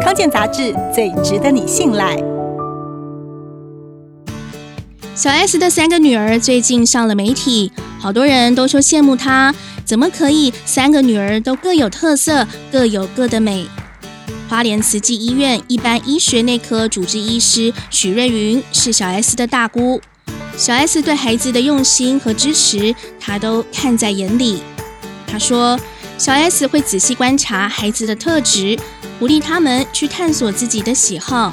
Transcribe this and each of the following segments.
康健杂志最值得你信赖。小 S 的三个女儿最近上了媒体，好多人都说羡慕她，怎么可以三个女儿都各有特色，各有各的美？花莲慈济医院一般医学内科主治医师许瑞云是小 S 的大姑，小 S 对孩子的用心和支持，她都看在眼里。她说，小 S 会仔细观察孩子的特质，鼓励他们去探索自己的喜好，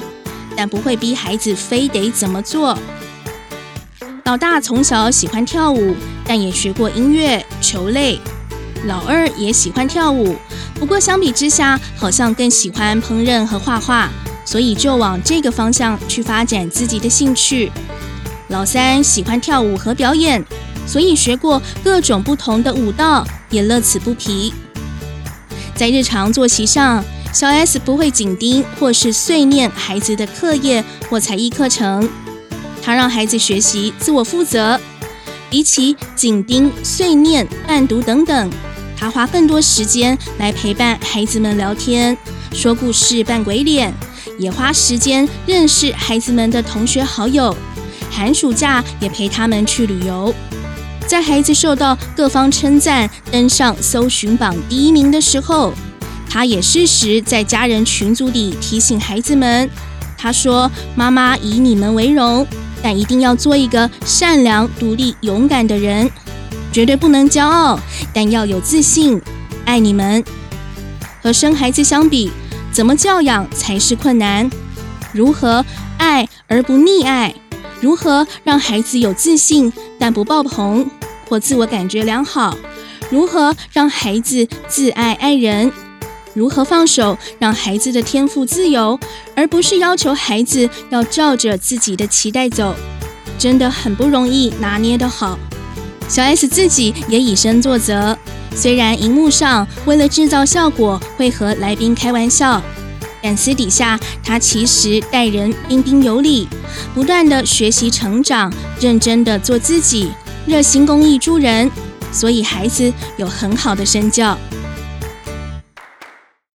但不会逼孩子非得怎么做。老大从小喜欢跳舞，但也学过音乐、球类。老二也喜欢跳舞，不过相比之下，好像更喜欢烹饪和画画，所以就往这个方向去发展自己的兴趣。老三喜欢跳舞和表演，所以学过各种不同的舞蹈，也乐此不疲。在日常作息上，小 S 不会紧盯或是碎念孩子的课业或才艺课程，她让孩子学习自我负责，比起紧盯、碎念、伴读等等。他花更多时间来陪伴孩子们聊天、说故事、扮鬼脸，也花时间认识孩子们的同学好友。寒暑假也陪他们去旅游。在孩子受到各方称赞、登上搜寻榜第一名的时候，他也适时在家人群组里提醒孩子们：“他说，妈妈以你们为荣，但一定要做一个善良、独立、勇敢的人。”绝对不能骄傲，但要有自信。爱你们。和生孩子相比，怎么教养才是困难？如何爱而不溺爱？如何让孩子有自信但不爆棚或自我感觉良好？如何让孩子自爱爱人？如何放手让孩子的天赋自由，而不是要求孩子要照着自己的期待走？真的很不容易拿捏得好。小 S 自己也以身作则，虽然荧幕上为了制造效果会和来宾开玩笑，但私底下她其实待人彬彬有礼，不断地学习成长，认真地做自己，热心公益助人，所以孩子有很好的身教。